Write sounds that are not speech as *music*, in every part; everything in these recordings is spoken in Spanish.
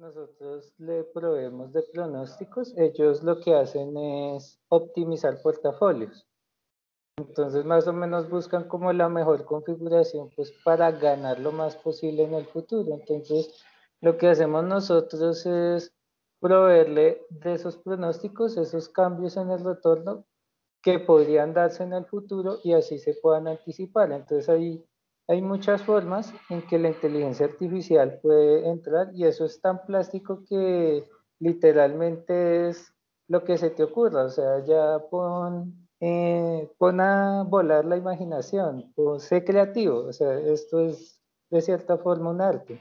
nosotros le proveemos de pronósticos, ellos lo que hacen es optimizar portafolios. Entonces más o menos buscan como la mejor configuración pues para ganar lo más posible en el futuro. Entonces lo que hacemos nosotros es proveerle de esos pronósticos, esos cambios en el retorno que podrían darse en el futuro y así se puedan anticipar. Entonces ahí hay muchas formas en que la inteligencia artificial puede entrar y eso es tan plástico que literalmente es lo que se te ocurra. O sea, ya pon, eh, pon a volar la imaginación, o sé creativo. O sea, esto es de cierta forma un arte.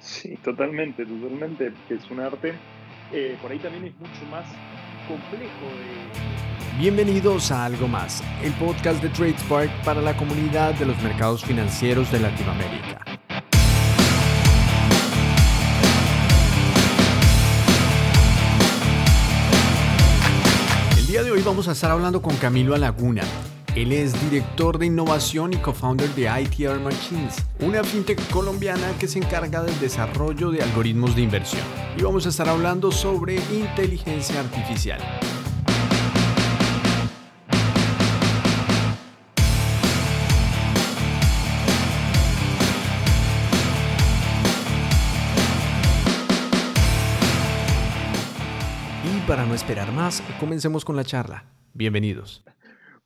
Sí, totalmente, totalmente. Es un arte. Eh, por ahí también es mucho más complejo de Bienvenidos a Algo Más, el podcast de TradeSpark para la comunidad de los mercados financieros de Latinoamérica. El día de hoy vamos a estar hablando con Camilo Alaguna. Él es director de innovación y co-founder de ITR Machines, una fintech colombiana que se encarga del desarrollo de algoritmos de inversión. Y vamos a estar hablando sobre inteligencia artificial. para no esperar más, comencemos con la charla. Bienvenidos.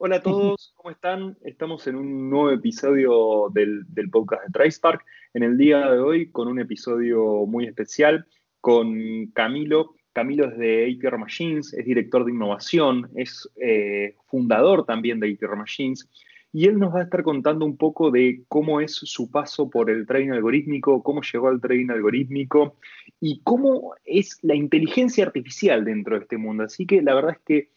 Hola a todos, ¿cómo están? Estamos en un nuevo episodio del, podcast de TricePark. En el día de hoy con un episodio muy especial con Camilo. Camilo es de APR Machines, es director de innovación, es eh, fundador también de APR Machines y él nos va a estar contando un poco de cómo es su paso por el trading algorítmico, cómo llegó al trading algorítmico y cómo es la inteligencia artificial dentro de este mundo. Así que la verdad es que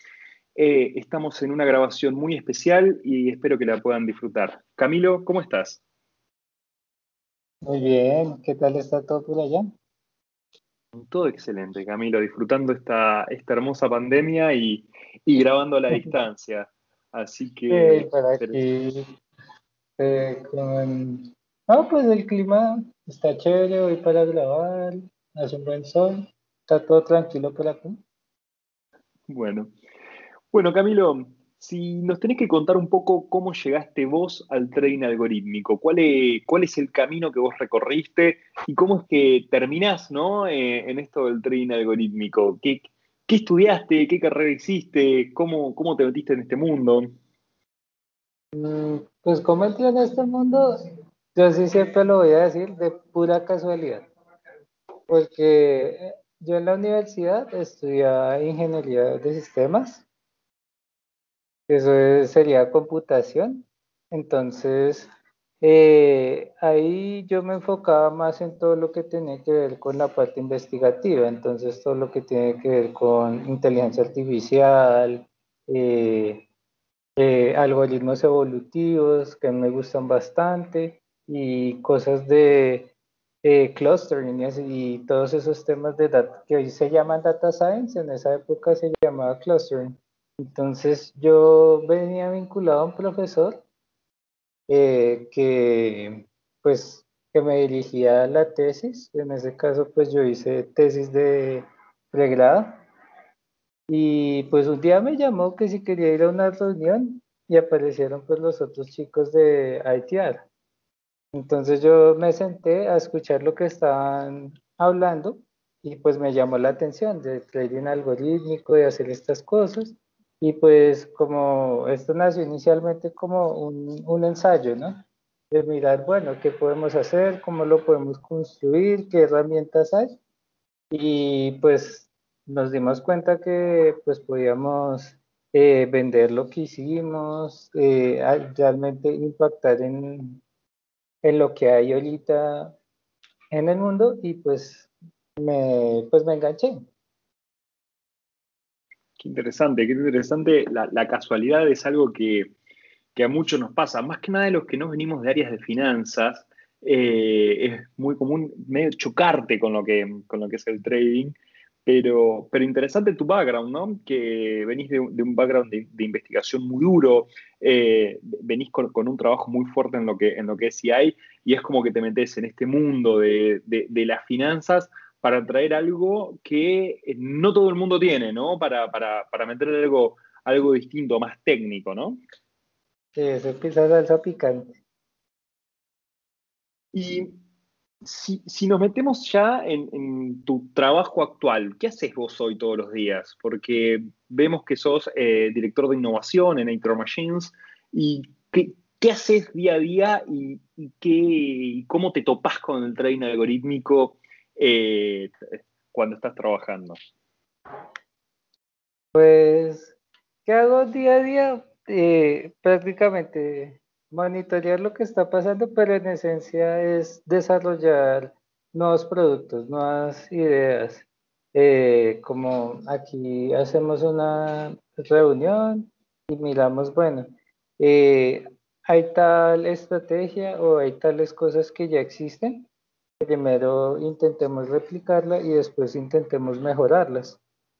eh, estamos en una grabación muy especial y espero que la puedan disfrutar. Camilo, ¿cómo estás? Muy bien, ¿qué tal está todo por allá? Todo excelente, Camilo, disfrutando esta, esta hermosa pandemia y, y grabando a la *laughs* distancia. Así que... Sí, para aquí, eh, con... No, pues el clima está chévere hoy para grabar, hace un buen sol, está todo tranquilo por aquí. Bueno, bueno Camilo, si nos tenés que contar un poco cómo llegaste vos al trading algorítmico, cuál es, cuál es el camino que vos recorriste y cómo es que terminás ¿no? Eh, en esto del trading algorítmico. ¿Qué, ¿Qué estudiaste? ¿Qué carrera hiciste? ¿Cómo, cómo te metiste en este mundo? Mm, pues cómo entré en este mundo, yo sí siempre lo voy a decir de pura casualidad. Porque yo en la universidad estudiaba ingeniería de sistemas. Eso sería computación. Entonces, eh, ahí yo me enfocaba más en todo lo que tenía que ver con la parte investigativa, entonces todo lo que tiene que ver con inteligencia artificial, eh, eh, algoritmos evolutivos que me gustan bastante y cosas de clustering y, todos esos temas de data que hoy se llaman data science, en esa época se llamaba clustering. Entonces yo venía vinculado a un profesor eh, que pues que me dirigía la tesis, en ese caso pues yo hice tesis de pregrado y pues un día me llamó que si quería ir a una reunión y aparecieron pues los otros chicos de ITR. Entonces yo me senté a escuchar lo que estaban hablando y pues me llamó la atención de trading algorítmico, de hacer estas cosas. Y pues como esto nació inicialmente como un, un ensayo, ¿no? De mirar, bueno, qué podemos hacer, cómo lo podemos construir, qué herramientas hay. Y pues nos dimos cuenta que pues podíamos eh, vender lo que hicimos, eh, realmente impactar en, en lo que hay ahorita en el mundo y pues me, pues me enganché interesante, qué interesante. La, casualidad es algo que, a muchos nos pasa, más que nada de los que no venimos de áreas de finanzas. Eh, es muy común medio chocarte con lo que, con lo que es el trading, pero, pero interesante tu background, ¿no? Que venís de, un background de, investigación muy duro, eh, venís con, un trabajo muy fuerte en lo que, en lo que es CI, y es como que te metes en este mundo de, de las finanzas para traer algo que eh, no todo el mundo tiene, ¿no? Para, para, para meter algo, algo distinto, más técnico, ¿no? Sí, eso es salsa picante. Y si, nos metemos ya en, tu trabajo actual, ¿qué haces vos hoy todos los días? Porque vemos que sos eh, director de innovación en Actor Machines y ¿qué, haces día a día y, qué, cómo te topas con el trading algorítmico eh, cuando estás trabajando? Pues, ¿qué hago día a día? Eh, prácticamente monitorear lo que está pasando, pero en esencia es desarrollar nuevos productos, nuevas ideas. Eh, como aquí hacemos una reunión y miramos, bueno, hay tal estrategia o hay tales cosas que ya existen. Primero intentemos replicarla y después intentemos mejorarlas.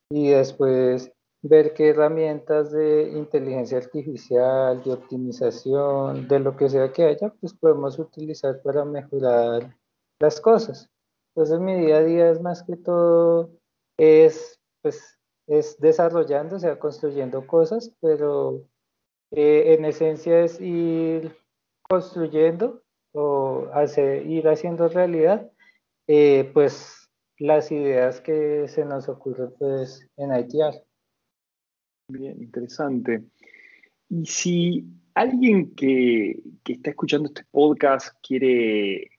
Y después ver qué herramientas de inteligencia artificial, de optimización, de lo que sea que haya, pues podemos utilizar para mejorar las cosas. Entonces mi día a día es más que todo, es, pues, es desarrollando, o sea, construyendo cosas, pero eh, en esencia es ir construyendo o hacer, ir haciendo realidad, eh, pues las ideas que se nos ocurren pues en ITR. Bien, interesante. Y si alguien que, está escuchando este podcast quiere,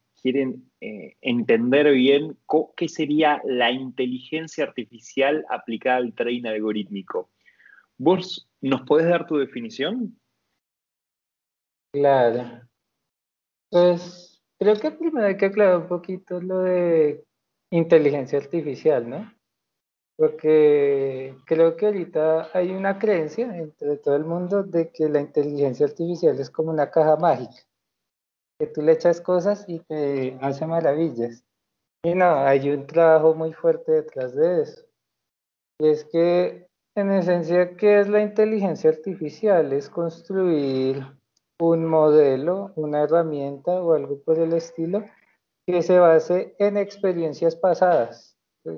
eh, entender bien qué sería la inteligencia artificial aplicada al trading algorítmico, ¿vos nos podés dar tu definición? Claro. Pues creo que primero hay que aclarar un poquito lo de inteligencia artificial, ¿no? Porque creo que ahorita hay una creencia entre todo el mundo de que la inteligencia artificial es como una caja mágica, que tú le echas cosas y te hace maravillas. Y no, hay un trabajo muy fuerte detrás de eso. Y es que, en esencia, ¿qué es la inteligencia artificial? Es construir un modelo, una herramienta o algo por el estilo que se base en experiencias pasadas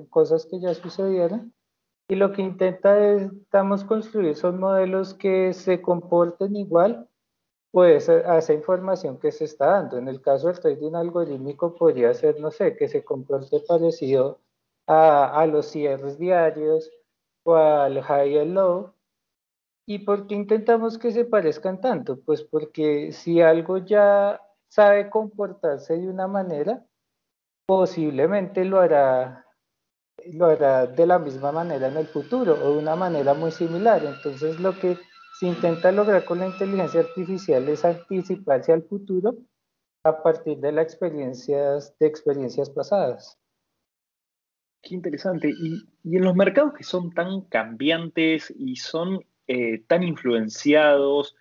cosas que ya sucedieron. Y lo que intenta construir son modelos que se comporten igual pues a esa información que se está dando. En el caso del trading algorítmico podría ser, no sé, que se comporte parecido a, a los cierres diarios o al high y low. ¿Y por qué intentamos que se parezcan tanto? Pues porque si algo ya sabe comportarse de una manera, posiblemente lo hará lo hará de la misma manera en el futuro o de una manera muy similar. Entonces lo que se intenta lograr con la inteligencia artificial es anticiparse al futuro a partir de las experiencias, de experiencias pasadas. Qué interesante. Y, en los mercados que son tan cambiantes y son eh, tan influenciados,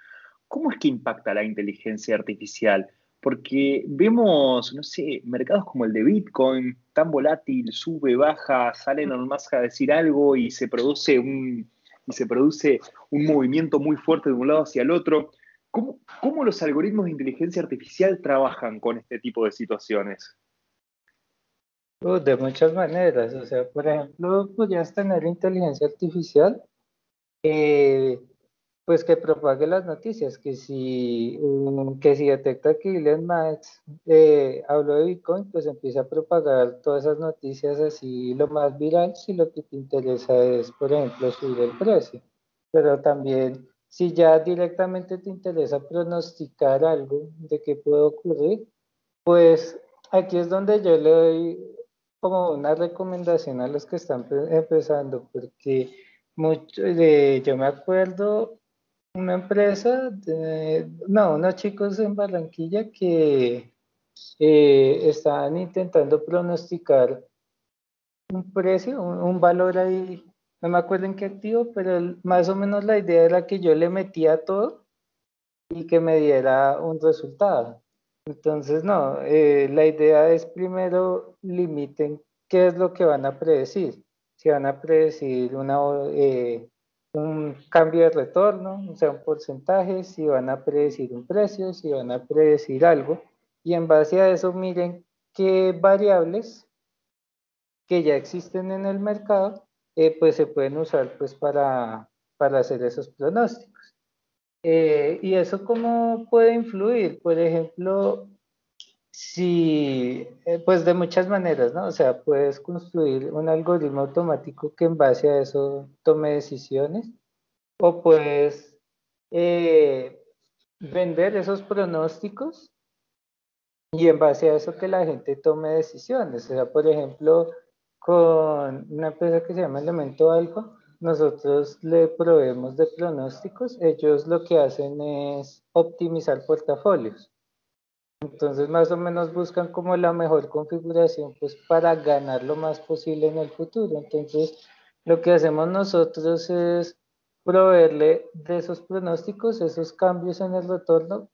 ¿cómo es que impacta la inteligencia artificial? porque vemos, no sé, mercados como el de Bitcoin, tan volátil, sube, baja, sale Elon Musk a decir algo y se produce un, y se produce un movimiento muy fuerte de un lado hacia el otro. ¿Cómo, ¿Cómo, los algoritmos de inteligencia artificial trabajan con este tipo de situaciones? Uh, de muchas maneras. O sea, por ejemplo, podrías tener inteligencia artificial eh, pues que propague las noticias, que si, que si detecta que Elon Musk eh, habló de Bitcoin, pues empieza a propagar todas esas noticias así lo más viral si lo que te interesa es, por ejemplo, subir el precio. Pero también, si ya directamente te interesa pronosticar algo de qué puede ocurrir, pues aquí es donde yo le doy como una recomendación a los que están empezando, porque mucho, de, yo me acuerdo una empresa, no, unos chicos en Barranquilla que eh, estaban intentando pronosticar un precio, un, valor ahí, no me acuerdo en qué activo, pero más o menos la idea era que yo le metía todo y que me diera un resultado. Entonces, no, eh, la idea es primero limiten qué es lo que van a predecir. Si van a predecir una, eh, un cambio de retorno, o sea, un porcentaje, si van a predecir un precio, si van a predecir algo, y en base a eso miren qué variables que ya existen en el mercado, eh, pues se pueden usar pues para, para hacer esos pronósticos. Eh, ¿Y eso cómo puede influir? Por ejemplo, si, eh, pues de muchas maneras, ¿no? O sea, puedes construir un algoritmo automático que en base a eso tome decisiones, o puedes vender esos pronósticos y en base a eso que la gente tome decisiones. O sea, por ejemplo, con una empresa que se llama Elemento Alfa, nosotros le proveemos de pronósticos. Ellos lo que hacen es optimizar portafolios. Entonces, más o menos buscan como la mejor configuración pues para ganar lo más posible en el futuro. Entonces, lo que hacemos nosotros es proveerle de esos pronósticos, esos cambios en el retorno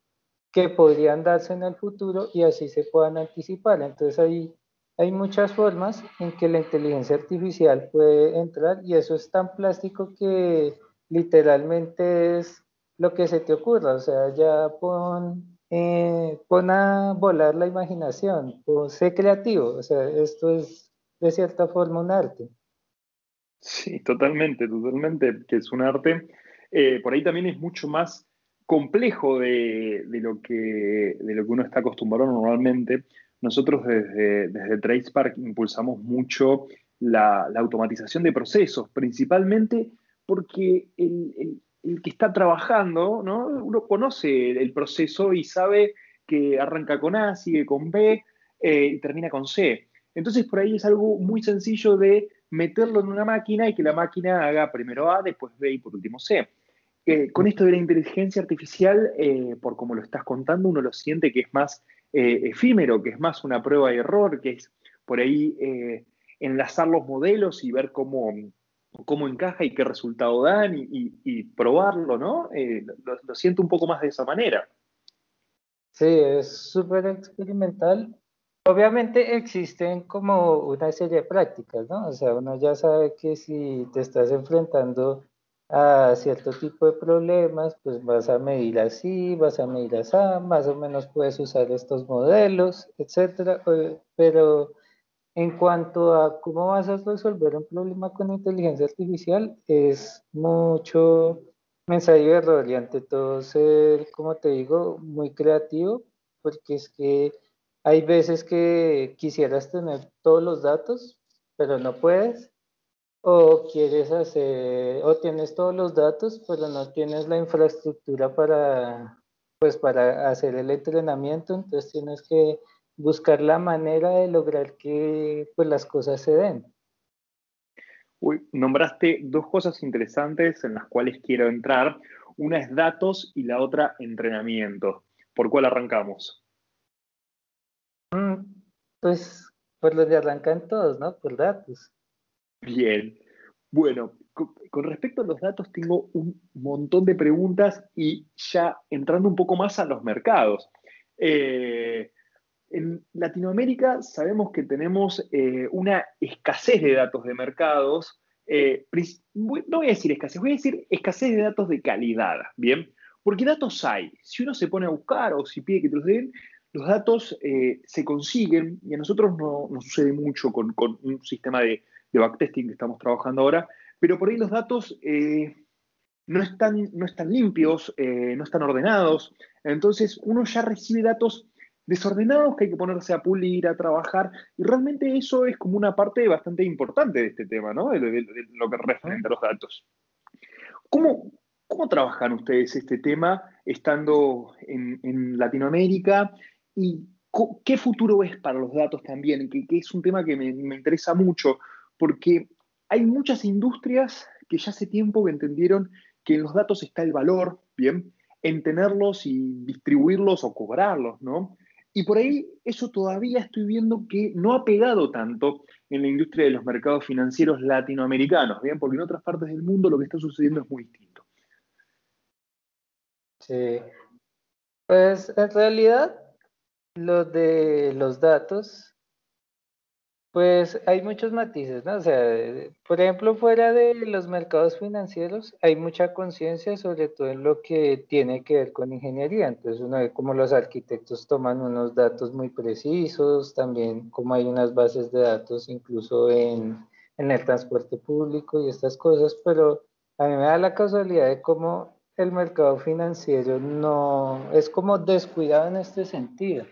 que podrían darse en el futuro y así se puedan anticipar. Entonces ahí hay muchas formas en que la inteligencia artificial puede entrar y eso es tan plástico que literalmente es lo que se te ocurra. O sea, ya pon, eh, pon a volar la imaginación, o sé creativo. O sea, esto es de cierta forma un arte. Sí, totalmente, totalmente, que es un arte. Eh, por ahí también es mucho más complejo de, lo que, de lo que uno está acostumbrado normalmente. Nosotros desde, desde TracePark impulsamos mucho la, automatización de procesos, principalmente porque el, que está trabajando, ¿no? uno conoce el proceso y sabe que arranca con A, sigue con B eh, y termina con C. Entonces por ahí es algo muy sencillo de meterlo en una máquina y que la máquina haga primero A, después B y por último C con esto de la inteligencia artificial, eh, por como lo estás contando, uno lo siente que es más eh, efímero, que es más una prueba de error, que es por ahí eh, enlazar los modelos y ver cómo, cómo encaja y qué resultado dan y, probarlo, ¿no? Lo, lo, siento un poco más de esa manera. Sí, es súper experimental. Obviamente existen como una serie de prácticas, ¿no? O sea, uno ya sabe que si te estás enfrentando a cierto tipo de problemas, pues vas a medir así, vas a medir así, más o menos puedes usar estos modelos, etcétera, pero en cuanto a cómo vas a resolver un problema con inteligencia artificial, es mucho mensaje de error y ante todo ser, como te digo, muy creativo, porque es que hay veces que quisieras tener todos los datos, pero no puedes, o quieres hacer, o tienes todos los datos, pero no tienes la infraestructura para, pues para hacer el entrenamiento, entonces tienes que buscar la manera de lograr que pues, las cosas se den. Uy, nombraste dos cosas interesantes en las cuales quiero entrar. Una es datos y la otra entrenamiento. ¿Por cuál arrancamos? Mm, pues por los de arrancan todos, ¿no? Por datos. Bien. Bueno, con respecto a los datos tengo un montón de preguntas y ya entrando un poco más a los mercados. Eh, en Latinoamérica sabemos que tenemos eh, una escasez de datos de mercados. Eh, no voy a decir escasez, voy a decir escasez de datos de calidad, ¿bien? Porque datos hay. Si uno se pone a buscar o si pide que te los den, los datos se consiguen y a nosotros no sucede mucho con un sistema de backtesting que estamos trabajando ahora, pero por ahí los datos eh, no, están, no están limpios, eh, no están ordenados, entonces uno ya recibe datos desordenados que hay que ponerse a pulir, a trabajar, y realmente eso es como una parte bastante importante de este tema, ¿no? De, lo que referente a los datos. ¿Cómo, ¿Cómo trabajan ustedes este tema estando en, Latinoamérica y qué futuro es para los datos también? Que, es un tema que me, me interesa mucho, porque hay muchas industrias que ya hace tiempo que entendieron que en los datos está el valor, ¿bien? En tenerlos y distribuirlos o cobrarlos, ¿no? Y por ahí eso todavía estoy viendo que no ha pegado tanto en la industria de los mercados financieros latinoamericanos, ¿bien? Porque en otras partes del mundo lo que está sucediendo es muy distinto. Sí. Pues en realidad lo de los datos Pues hay muchos matices, ¿no? O sea, por ejemplo, fuera de los mercados financieros, hay mucha conciencia sobre todo en lo que tiene que ver con ingeniería. Entonces, uno ve cómo los arquitectos toman unos datos muy precisos, también cómo hay unas bases de datos incluso en, en el transporte público y estas cosas, pero a mí me da la casualidad de cómo el mercado financiero no es como descuidado en este sentido,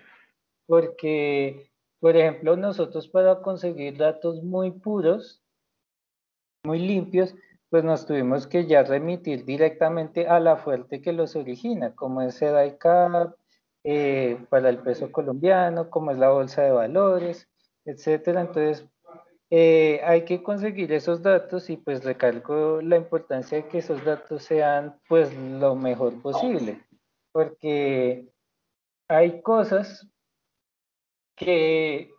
porque por ejemplo, nosotros para conseguir datos muy puros, muy limpios, pues nos tuvimos que ya remitir directamente a la fuente que los origina, como es el ICAP, eh, para el peso colombiano, como es la bolsa de valores, etcétera. Entonces, eh, hay que conseguir esos datos y pues recalco la importancia de que esos datos sean pues lo mejor posible, porque hay cosas que,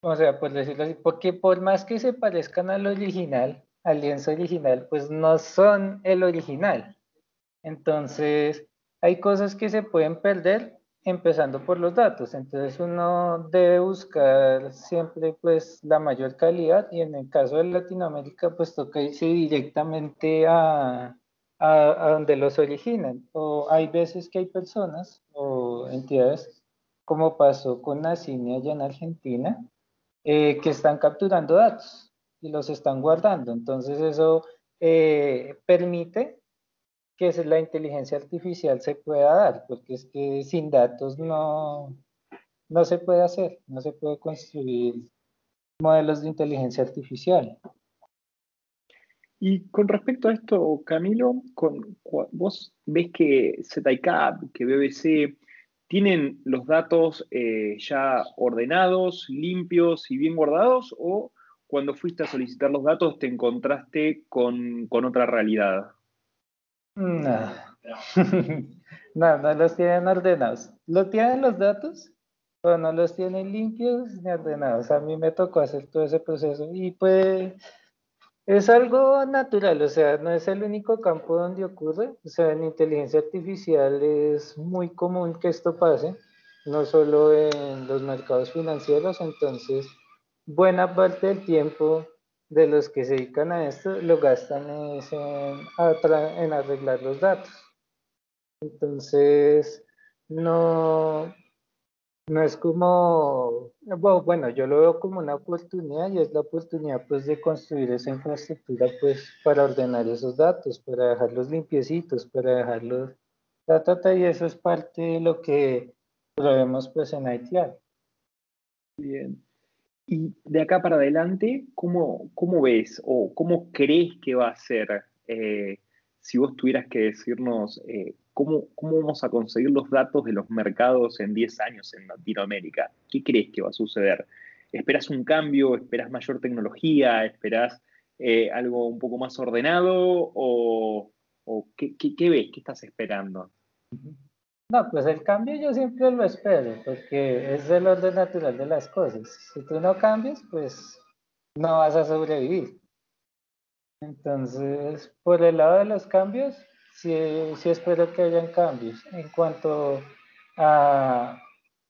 o sea, por decirlo así, porque por más que se parezcan al original, al lienzo original, pues no son el original. Entonces, hay cosas que se pueden perder empezando por los datos. Entonces, uno debe buscar siempre pues la mayor calidad y en el caso de Latinoamérica, pues toca irse directamente a, a, a donde los originan. O hay veces que hay personas o entidades como pasó con la CINE allá en Argentina, eh, que están capturando datos y los están guardando. Entonces eso eh, permite que la inteligencia artificial se pueda dar, porque es que sin datos no, no se puede hacer, no se puede construir modelos de inteligencia artificial. Y con respecto a esto, Camilo, con, vos ves que ZICAP, que BBC, ¿Tienen los datos eh, ya ordenados, limpios y bien guardados? ¿O cuando fuiste a solicitar los datos te encontraste con, otra realidad? No. *laughs* no, no los tienen ordenados. ¿Lo tienen los datos? Pero no los tienen limpios ni ordenados. A mí me tocó hacer todo ese proceso y pues es algo natural, o sea, no es el único campo donde ocurre, o sea, en inteligencia artificial es muy común que esto pase, no solo en los mercados financieros, entonces buena parte del tiempo de los que se dedican a esto lo gastan en, en arreglar los datos. Entonces, no, no es como, bueno, yo lo veo como una oportunidad y es la oportunidad pues de construir esa infraestructura pues para ordenar esos datos, para dejarlos limpiecitos, para dejarlos, ta, y eso es parte de lo que probemos pues en ITR. Bien. Y de acá para adelante, ¿cómo, cómo ves o cómo crees que va a ser eh, si vos tuvieras que decirnos eh, ¿cómo, vamos a conseguir los datos de los mercados en 10 años en Latinoamérica? ¿Qué crees que va a suceder? ¿Esperas un cambio? ¿Esperas mayor tecnología? ¿Esperas eh, algo un poco más ordenado? ¿O, qué, ves? ¿Qué estás esperando? No, pues el cambio yo siempre lo espero, porque es el orden natural de las cosas. Si tú no cambias, pues no vas a sobrevivir. Entonces, por el lado de los cambios, sí, sí espero que hayan cambios. En cuanto a,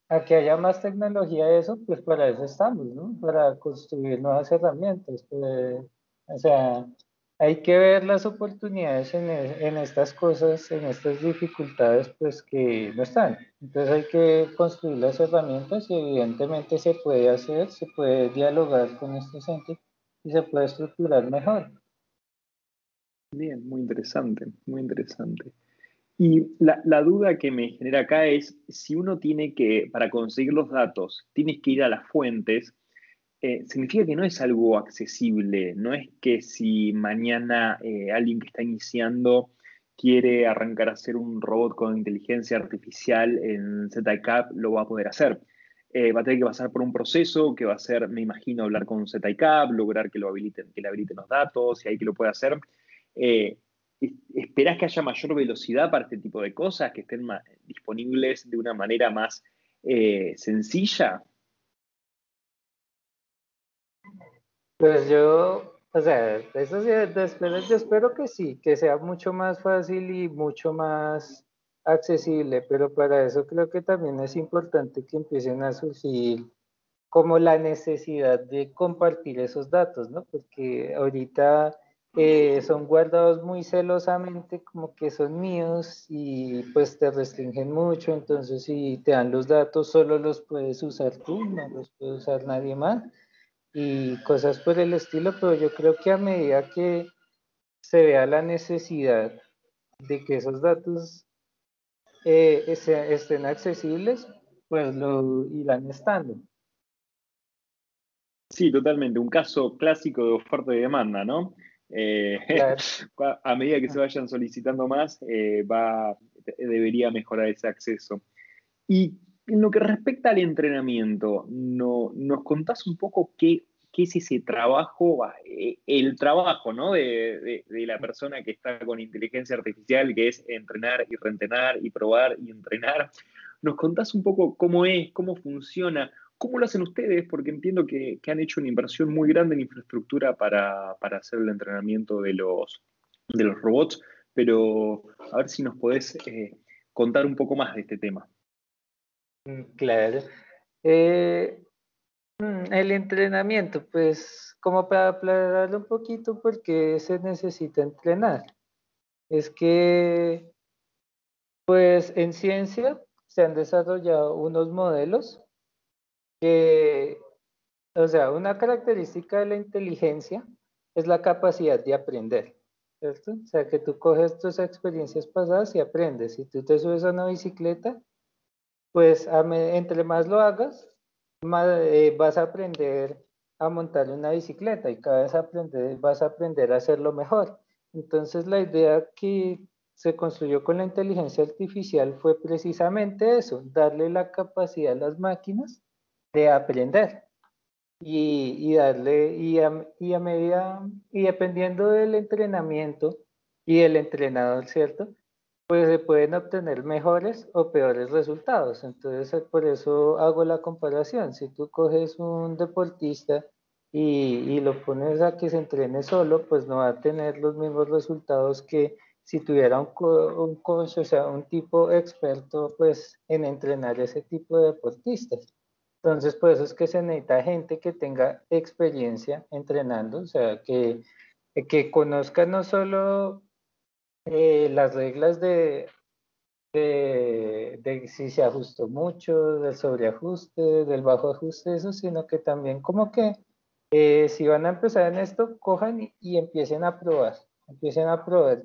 a que haya más tecnología, eso, pues para eso estamos, ¿no? Para construir nuevas herramientas. Pues, o sea, hay que ver las oportunidades en, en, estas cosas, en estas dificultades, pues que no están. Entonces hay que construir las herramientas y evidentemente se puede hacer, se puede dialogar con estos entes y se puede estructurar mejor. Bien, muy interesante, muy interesante. Y la, duda que me genera acá es, si uno tiene que, para conseguir los datos, tienes que ir a las fuentes, eh, significa que no es algo accesible, no es que si mañana eh, alguien que está iniciando quiere arrancar a hacer un robot con inteligencia artificial en ZICAP, lo va a poder hacer. Eh, va a tener que pasar por un proceso que va a ser, me imagino, hablar con ZICAP, lograr que, lo habiliten, que le habiliten los datos y ahí que lo pueda hacer. Eh, ¿Esperás que haya mayor velocidad para este tipo de cosas, que estén disponibles de una manera más eh, sencilla? Pues yo, o sea, eso sí, yo espero que sí, que sea mucho más fácil y mucho más accesible, pero para eso creo que también es importante que empiecen a surgir como la necesidad de compartir esos datos, ¿no? Porque ahorita eh, son guardados muy celosamente, como que son míos y pues te restringen mucho, entonces si te dan los datos solo los puedes usar tú, no los puede usar nadie más y cosas por el estilo, pero yo creo que a medida que se vea la necesidad de que esos datos eh, estén accesibles, pues lo irán estando. Sí, totalmente. Un caso clásico de oferta y demanda, ¿no? Eh, *laughs* a medida que se vayan solicitando más, eh, va, debería mejorar ese acceso. Y en lo que respecta al entrenamiento, no, ¿nos contás un poco qué, qué es ese trabajo, eh, el trabajo ¿no? de, de, la persona que está con inteligencia artificial, que es entrenar y reentrenar y probar y entrenar? ¿Nos contás un poco cómo es, cómo funciona? ¿Cómo lo hacen ustedes? Porque entiendo que, han hecho una inversión muy grande en infraestructura para, hacer el entrenamiento de los, robots, pero a ver si nos podés eh, contar un poco más de este tema. Mm, claro. Eh, mm, el entrenamiento, pues como para aclararlo un poquito, porque se necesita entrenar. Es que, pues en ciencia se han desarrollado unos modelos que, o sea, una característica de la inteligencia es la capacidad de aprender, ¿cierto? O sea, que tú coges tus experiencias pasadas y aprendes. Si tú te subes a una bicicleta, pues entre más lo hagas, más, eh, vas a aprender a montar una bicicleta y cada vez aprender, vas a aprender a hacerlo mejor. Entonces la idea que se construyó con la inteligencia artificial fue precisamente eso, darle la capacidad a las máquinas de aprender y, darle, y a, y a medida, y dependiendo del entrenamiento y el entrenador, ¿cierto? Pues se pueden obtener mejores o peores resultados. Entonces, por eso hago la comparación. Si tú coges un deportista y, y lo pones a que se entrene solo, pues no va a tener los mismos resultados que si tuviera un, un coach, o sea, un tipo experto, pues en entrenar ese tipo de deportistas. Entonces, por eso es que se necesita gente que tenga experiencia entrenando, o sea, que, que conozca no solo eh, las reglas de, de, si se ajustó mucho, del sobreajuste, del bajo ajuste, eso, sino que también como que eh, si van a empezar en esto, cojan y, y empiecen a probar, empiecen a probar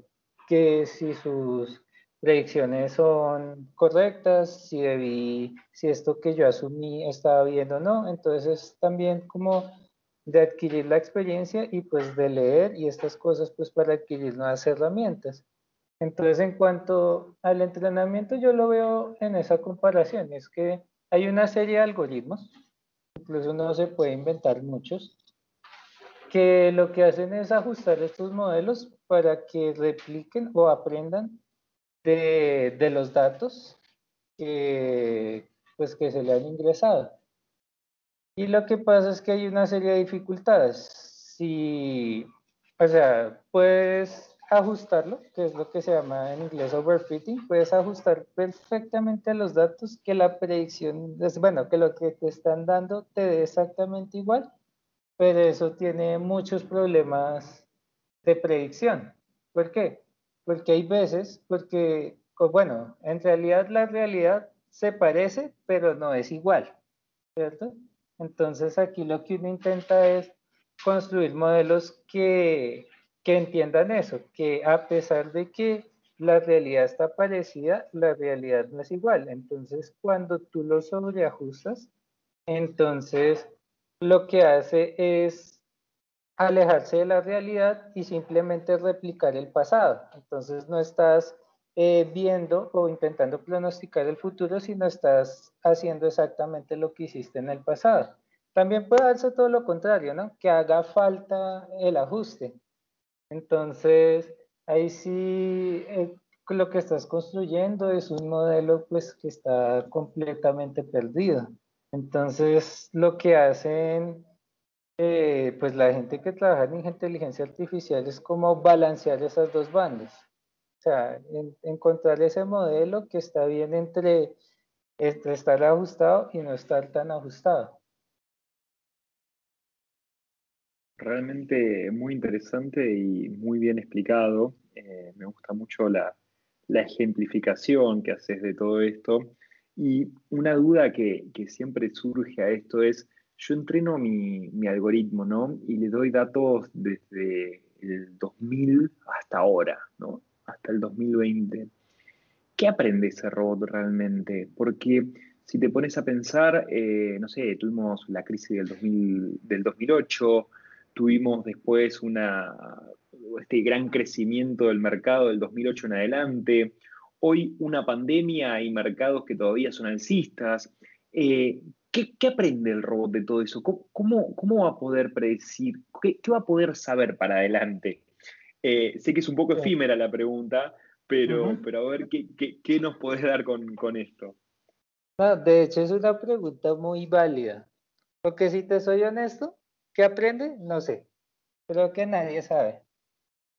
que si sus predicciones son correctas, si debí, si esto que yo asumí estaba bien o no. Entonces también como de adquirir la experiencia y pues de leer y estas cosas pues para adquirir nuevas herramientas. Entonces en cuanto al entrenamiento yo lo veo en esa comparación, es que hay una serie de algoritmos, incluso uno se puede inventar muchos, que lo que hacen es ajustar estos modelos para que repliquen o aprendan de, los datos que, pues, que se le han ingresado. Y lo que pasa es que hay una serie de dificultades. Si, o sea, puedes ajustarlo, que es lo que se llama en inglés overfitting, puedes ajustar perfectamente los datos que la predicción, bueno, que lo que te están dando te dé exactamente igual, pero eso tiene muchos problemas de predicción. ¿Por qué? Porque hay veces, porque, bueno, en realidad la realidad se parece, pero no es igual, ¿cierto? Entonces aquí lo que uno intenta es construir modelos que, que entiendan eso, que a pesar de que la realidad está parecida, la realidad no es igual. Entonces, cuando tú lo sobreajustas, entonces lo que hace es alejarse de la realidad y simplemente replicar el pasado. Entonces no estás eh, viendo o intentando pronosticar el futuro, sino estás haciendo exactamente lo que hiciste en el pasado. También puede darse todo lo contrario, ¿no? Que haga falta el ajuste. Entonces, ahí sí eh, lo que estás construyendo es un modelo pues que está completamente perdido. Entonces, lo que hacen eh, pues la gente que trabaja en inteligencia artificial es como balancear esas dos bandas. O sea, encontrar ese modelo que está bien entre, entre estar ajustado y no estar tan ajustado. realmente muy interesante y muy bien explicado. Eh, me gusta mucho la, ejemplificación que haces de todo esto. Y una duda que, siempre surge a esto es, yo entreno mi, mi, algoritmo, ¿no? Y le doy datos desde el 2000 hasta ahora, ¿no? Hasta el 2020. ¿Qué aprende ese robot realmente? Porque si te pones a pensar, eh, no sé, tuvimos la crisis del, 2000, del 2008, tuvimos después una, este gran crecimiento del mercado del 2008 en adelante, hoy una pandemia y mercados que todavía son alcistas. Eh, ¿qué, aprende el robot de todo eso? ¿Cómo, cómo, va a poder predecir? ¿Qué, va a poder saber para adelante? Eh, sé que es un poco efímera la pregunta, pero, pero a ver, ¿qué, nos podés dar con, con esto? de hecho, es una pregunta muy válida. Porque si te soy honesto, ¿qué aprende? No sé. Creo que nadie sabe.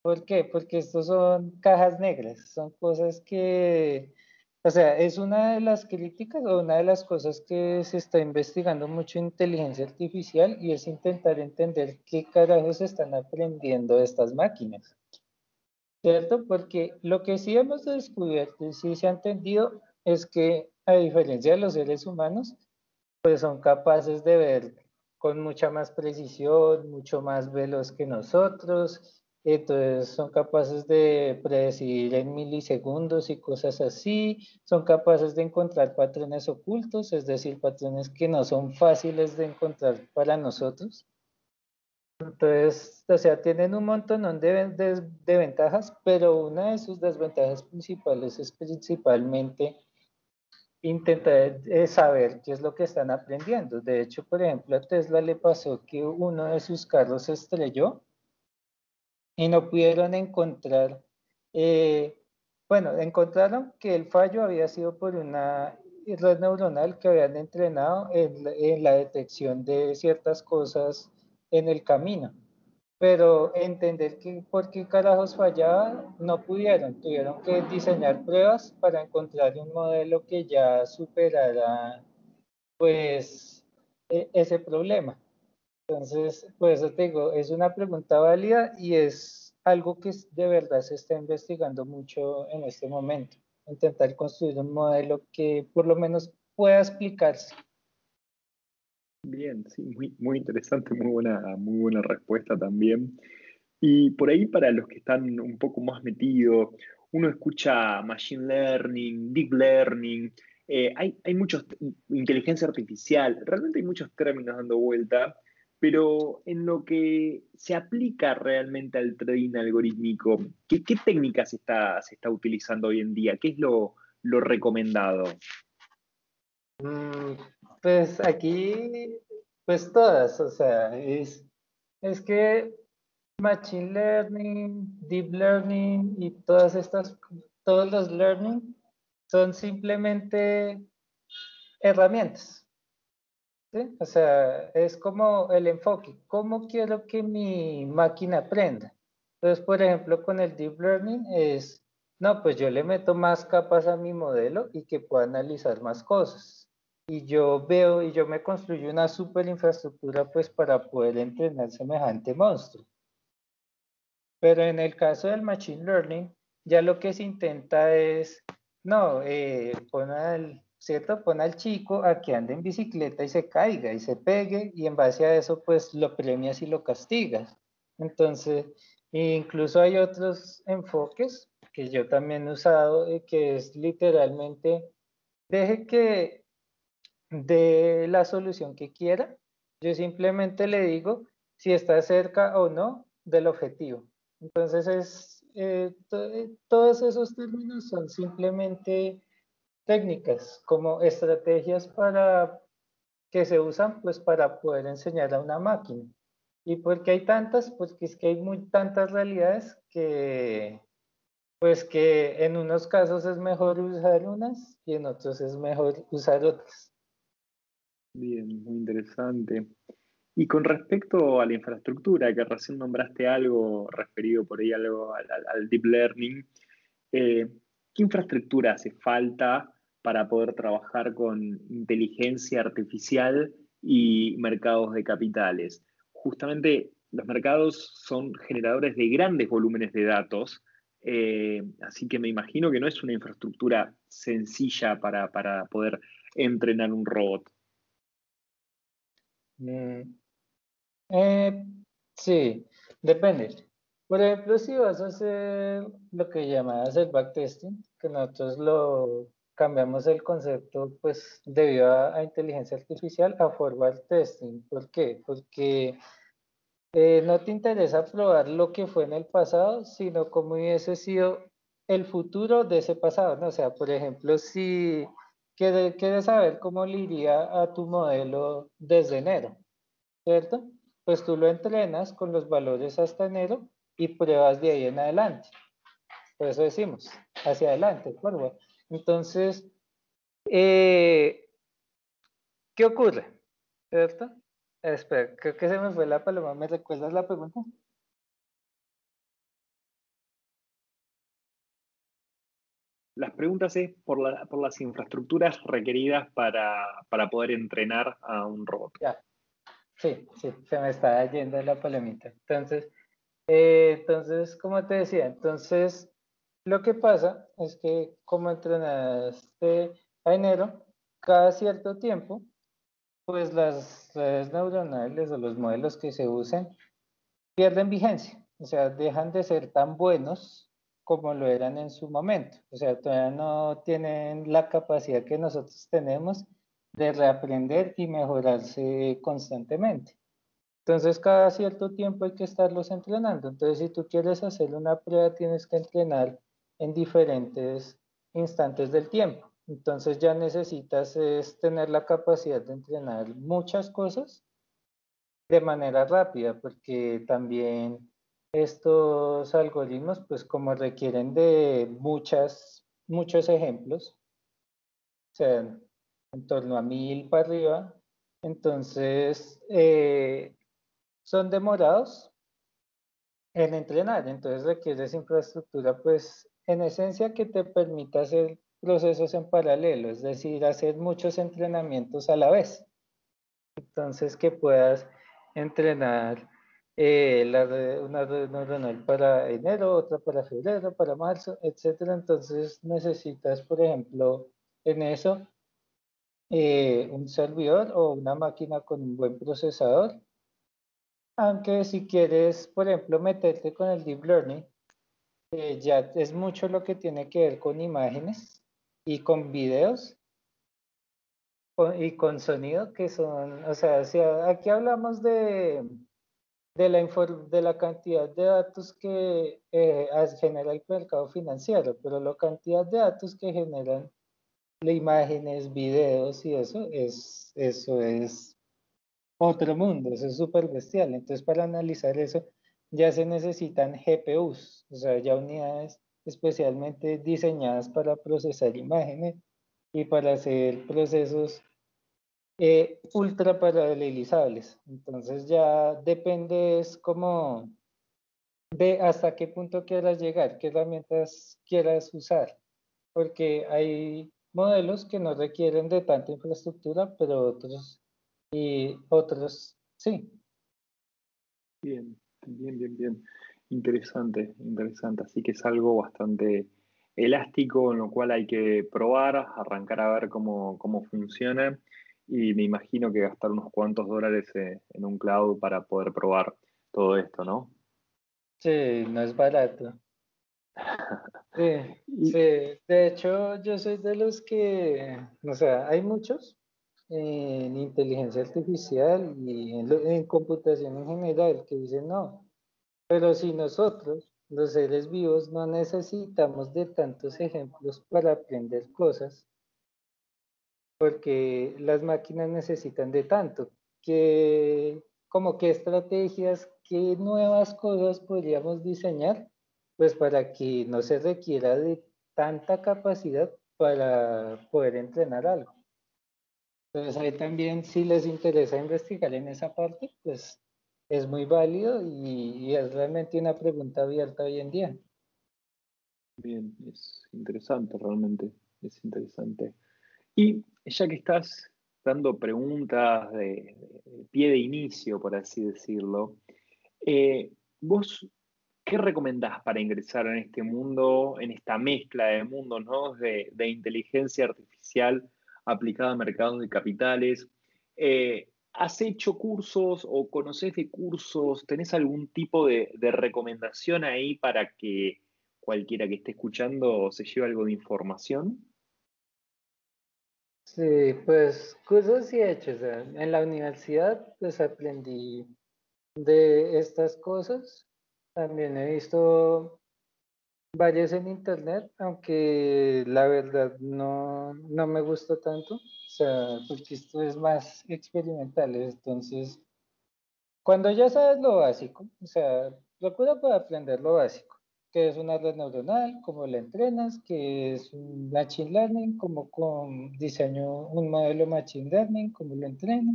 ¿Por qué? Porque estos son cajas negras, son cosas que, o sea, es una de las críticas o una de las cosas que se está investigando mucho en inteligencia artificial y es intentar entender qué carajos están aprendiendo estas máquinas. ¿cierto? Porque lo que sí hemos descubierto y sí se ha entendido es que, a diferencia de los seres humanos, pues son capaces de ver con mucha más precisión, mucho más veloz que nosotros, entonces son capaces de predecir en milisegundos y cosas así, son capaces de encontrar patrones ocultos, es decir, patrones que no son fáciles de encontrar para nosotros. Entonces, o sea, tienen un montón de, de, ventajas, pero una de sus desventajas principales es principalmente intentar eh, saber qué es lo que están aprendiendo. De hecho, por ejemplo, a Tesla le pasó que uno de sus carros estrelló y no pudieron encontrar, eh, bueno, encontraron que el fallo había sido por una red neuronal que habían entrenado en, en la detección de ciertas cosas en el camino. Pero entender que por qué carajos fallaba, no pudieron. Tuvieron que diseñar pruebas para encontrar un modelo que ya superara pues e, ese problema. Entonces, por eso te digo, es una pregunta válida y es algo que de verdad se está investigando mucho en este momento. Intentar construir un modelo que por lo menos pueda explicarse. Bien, sí, muy, muy interesante, muy buena, muy buena respuesta también. Y por ahí para los que están un poco más metidos, uno escucha machine learning, deep learning, eh, hay, hay muchos, inteligencia artificial, realmente hay muchos términos dando vuelta, pero en lo que se aplica realmente al trading algorítmico, ¿qué, qué técnicas está, se está utilizando hoy en día? ¿Qué es lo, lo recomendado? Mm, pues aquí, pues todas, o sea, es, es que Machine Learning, Deep Learning y todas estas, todos los learning son simplemente herramientas. ¿Sí? O sea, es como el enfoque, ¿cómo quiero que mi máquina aprenda? Entonces, por ejemplo, con el Deep Learning es, no, pues yo le meto más capas a mi modelo y que pueda analizar más cosas y yo veo y yo me construyo una super infraestructura pues para poder entrenar semejante monstruo. Pero en el caso del Machine Learning, ya lo que se intenta es, no, eh, al, ¿cierto? Pon al chico a que ande en bicicleta y se caiga y se pegue y en base a eso pues lo premias y lo castigas. Entonces, incluso hay otros enfoques que yo también he usado, eh, que es literalmente, deje que de la solución que quiera. Yo simplemente le digo si está cerca o no del objetivo. Entonces, es, eh, eh, todos esos términos son simplemente técnicas, como estrategias para que se usan pues para poder enseñar a una máquina. ¿Y por qué hay tantas? Porque es que hay muy tantas realidades que pues que en unos casos es mejor usar unas y en otros es mejor usar otras. Bien, muy interesante. Y con respecto a la infraestructura, que recién nombraste algo referido por ahí algo al, deep learning, eh, ¿qué infraestructura hace falta para poder trabajar con inteligencia artificial y mercados de capitales? Justamente los mercados son generadores de grandes volúmenes de datos, eh, así que me imagino que no es una infraestructura sencilla para, poder entrenar un robot. Mm, eh, sí, depende. Por ejemplo, si vas a hacer lo que llamas el backtesting, que nosotros lo cambiamos el concepto, pues debido a, inteligencia artificial, a forward testing. ¿Por qué? Porque eh, no te interesa probar lo que fue en el pasado, sino cómo hubiese sido el futuro de ese pasado. ¿no? O sea, por ejemplo, si quieres, quieres saber cómo le iría a tu modelo desde enero, ¿cierto? Pues tú lo entrenas con los valores hasta enero y pruebas de ahí en adelante. Por eso decimos, hacia adelante, forward. Entonces, eh, ¿qué ocurre? ¿Cierto? Espera, creo que se me fue la paloma. ¿Me recuerdas la pregunta? Las preguntas es por, las infraestructuras requeridas para, poder entrenar a un robot. Ya. Sí, sí, se me está yendo la palomita. Entonces, eh, entonces, como te decía, entonces lo que pasa es que como entrenaste a enero, cada cierto tiempo, pues las redes neuronales o los modelos que se usen pierden vigencia, o sea, dejan de ser tan buenos como lo eran en su momento, o sea, todavía no tienen la capacidad que nosotros tenemos de reaprender y mejorarse constantemente. Entonces, cada cierto tiempo hay que estarlos entrenando. Entonces, si tú quieres hacer una prueba, tienes que entrenar en diferentes instantes del tiempo. Entonces ya necesitas es tener la capacidad de entrenar muchas cosas de manera rápida, porque también estos algoritmos, pues como requieren de muchas, muchos ejemplos, o sea, en torno a mil para arriba, entonces eh, son demorados en entrenar, entonces requieres infraestructura pues en esencia que te permita hacer procesos en paralelo, es decir, hacer muchos entrenamientos a la vez. Entonces que puedas entrenar eh, una red neuronal para enero, otra para febrero, para marzo, etcétera. Entonces necesitas, por ejemplo, en eso eh, un servidor o una máquina con un buen procesador. Aunque si quieres, por ejemplo, meterte con el deep learning, eh, ya es mucho lo que tiene que ver con imágenes y con videos y con sonido, que son, o sea, si aquí hablamos de, de, la, de la cantidad de datos que eh, genera el mercado financiero, pero la cantidad de datos que generan imágenes, videos y eso, es, eso es otro mundo, eso es súper bestial. Entonces, para analizar eso, ya se necesitan GPUs, o sea, ya unidades especialmente diseñadas para procesar imágenes y para hacer procesos eh, ultra paralelizables. Entonces ya depende es como de hasta qué punto quieras llegar, qué herramientas quieras usar, porque hay modelos que no requieren de tanta infraestructura, pero otros y otros sí. Bien. Bien, bien, bien. Interesante, interesante. Así que es algo bastante elástico en lo cual hay que probar, arrancar a ver cómo, funciona y me imagino que gastar unos cuantos dólares eh, en un cloud para poder probar todo esto, ¿no? Sí, no es barato. *laughs* Sí, sí, de hecho yo soy de los que, o sea, hay muchos en inteligencia artificial y en, computación en general que dicen no, pero si nosotros, los seres vivos, no necesitamos de tantos ejemplos para aprender cosas, porque las máquinas necesitan de tanto, que como qué estrategias, qué nuevas cosas podríamos diseñar, pues para que no se requiera de tanta capacidad para poder entrenar algo. Entonces ahí también si les interesa investigar en esa parte, pues es muy válido y, es realmente una pregunta abierta hoy en día. Bien, es interesante realmente, es interesante. Y ya que estás dando preguntas de, pie de inicio, por así decirlo, Eh, ¿Vos qué recomendás para ingresar en este mundo, en esta mezcla de mundos, ¿no? de, inteligencia artificial aplicada a mercados de capitales? Eh, ¿Has hecho cursos o conoces de cursos? ¿Tenés algún tipo de, recomendación ahí para que cualquiera que esté escuchando se lleve algo de información? Sí, pues cursos sí he hecho. en la universidad pues aprendí de estas cosas. También he visto varios en internet, aunque la verdad no, no me gustó tanto sea, porque esto es más experimental, entonces, cuando ya sabes lo básico, o sea, procura para aprender lo básico, que es una red neuronal, cómo la entrenas, que es un machine learning, cómo con diseño un modelo machine learning, cómo lo entreno,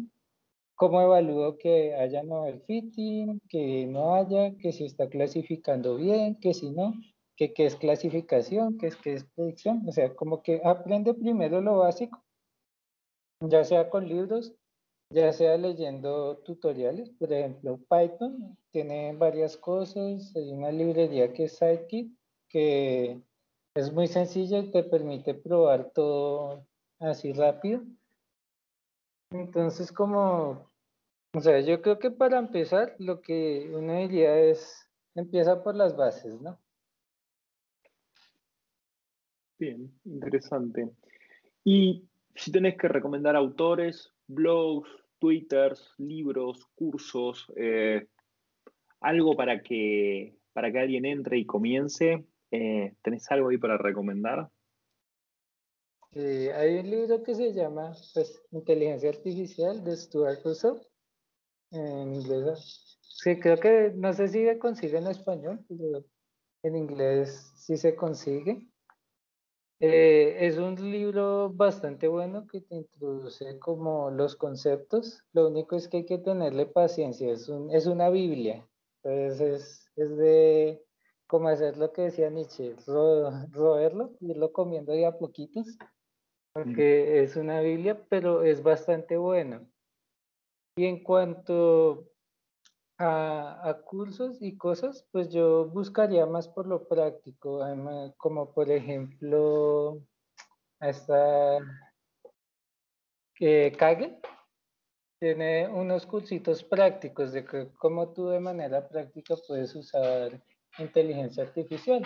cómo evalúo que haya novel fitting, que no haya, que si está clasificando bien, que si no, que qué es clasificación, que es qué es predicción, o sea, como que aprende primero lo básico ya sea con libros, ya sea leyendo tutoriales, por ejemplo, Python tiene varias cosas, hay una librería que es Sidekick, que es muy sencilla y te permite probar todo así rápido. Entonces, como, o sea, yo creo que para empezar, lo que uno diría es, empieza por las bases, ¿no? Bien, interesante. Y si tenés que recomendar autores, blogs, twitters, libros, cursos, eh, algo para que, para que alguien entre y comience, eh, ¿tenés algo ahí para recomendar? hay un libro que se llama pues, Inteligencia Artificial de Stuart Russell en inglés. Sí, creo que no sé si se consigue en español, pero en inglés sí se consigue. Eh, es un libro bastante bueno que te introduce como los conceptos. Lo único es que hay que tenerle paciencia. Es, un, es una Biblia. Entonces es, es de como hacer lo que decía Nietzsche, ro, roerlo, irlo comiendo de a poquitos, porque es una Biblia, pero es bastante bueno. Y en cuanto a, cursos y cosas, pues yo buscaría más por lo práctico, como por ejemplo, esta que Kaggle tiene unos cursitos prácticos de cómo tú de manera práctica puedes usar inteligencia artificial.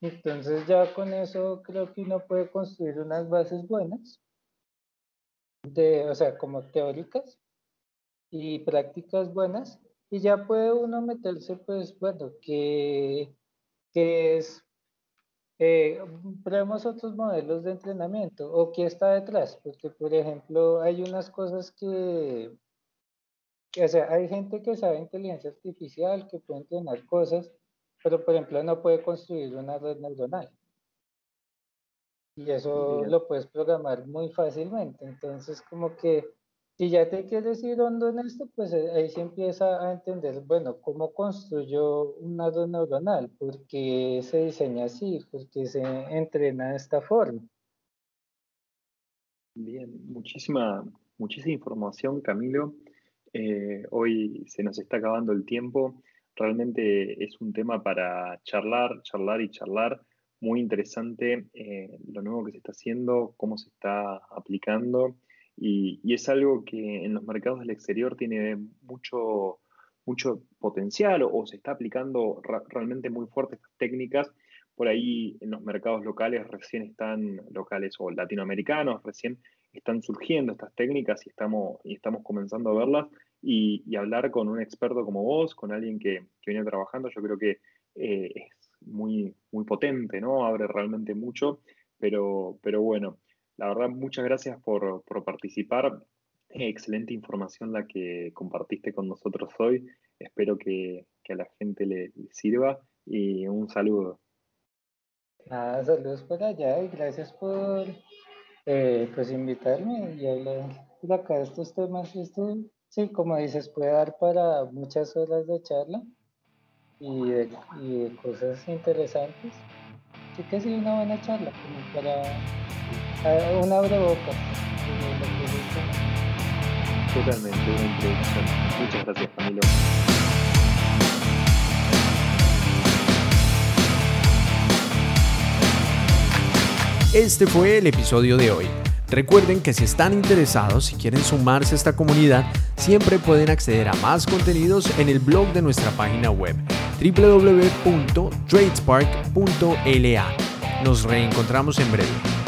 Entonces ya con eso creo que uno puede construir unas bases buenas, de, o sea, como teóricas, y prácticas buenas y ya puede uno meterse pues bueno que, que es eh, probemos otros modelos de entrenamiento o qué está detrás porque por ejemplo hay unas cosas que, o sea hay gente que sabe inteligencia artificial que puede entrenar cosas pero por ejemplo no puede construir una red neuronal. Y eso lo puedes programar muy fácilmente. Entonces como que si ya te quieres ir hondo en esto, pues eh, ahí se empieza a entender, bueno, cómo construyo una red neuronal, por qué se diseña así, por qué se entrena de esta forma. Bien, muchísima, muchísima información, Camilo. Eh, hoy se nos está acabando el tiempo. Realmente es un tema para charlar, charlar y charlar. Muy interesante eh, lo nuevo que se está haciendo, cómo se está aplicando y, es algo que en los mercados del exterior tiene mucho, mucho potencial o, se está aplicando realmente muy fuerte estas técnicas. Por ahí en los mercados locales recién están, locales o latinoamericanos, recién están surgiendo estas técnicas y estamos, estamos comenzando a verlas. Y, hablar con un experto como vos, con alguien que, que viene trabajando, yo creo que eh, es muy, muy potente, ¿no? Abre realmente mucho, pero, pero bueno, la verdad, muchas gracias por, participar. Excelente información la que compartiste con nosotros hoy. Espero que, a la gente le, sirva y un saludo. Nada, saludos por allá y gracias por eh, pues invitarme y hablar de acá de estos temas. Esto, sí, como dices, puede dar para muchas horas de charla y de, y de cosas interesantes que, que sería una buena charla como para eh, una abrebocas Totalmente, una introducción. Muchas gracias, Camilo. Este fue el episodio de hoy. Recuerden que si están interesados y quieren sumarse a esta comunidad, siempre pueden acceder a más contenidos en el blog de nuestra página web www.tradespark.la. Nos reencontramos en breve.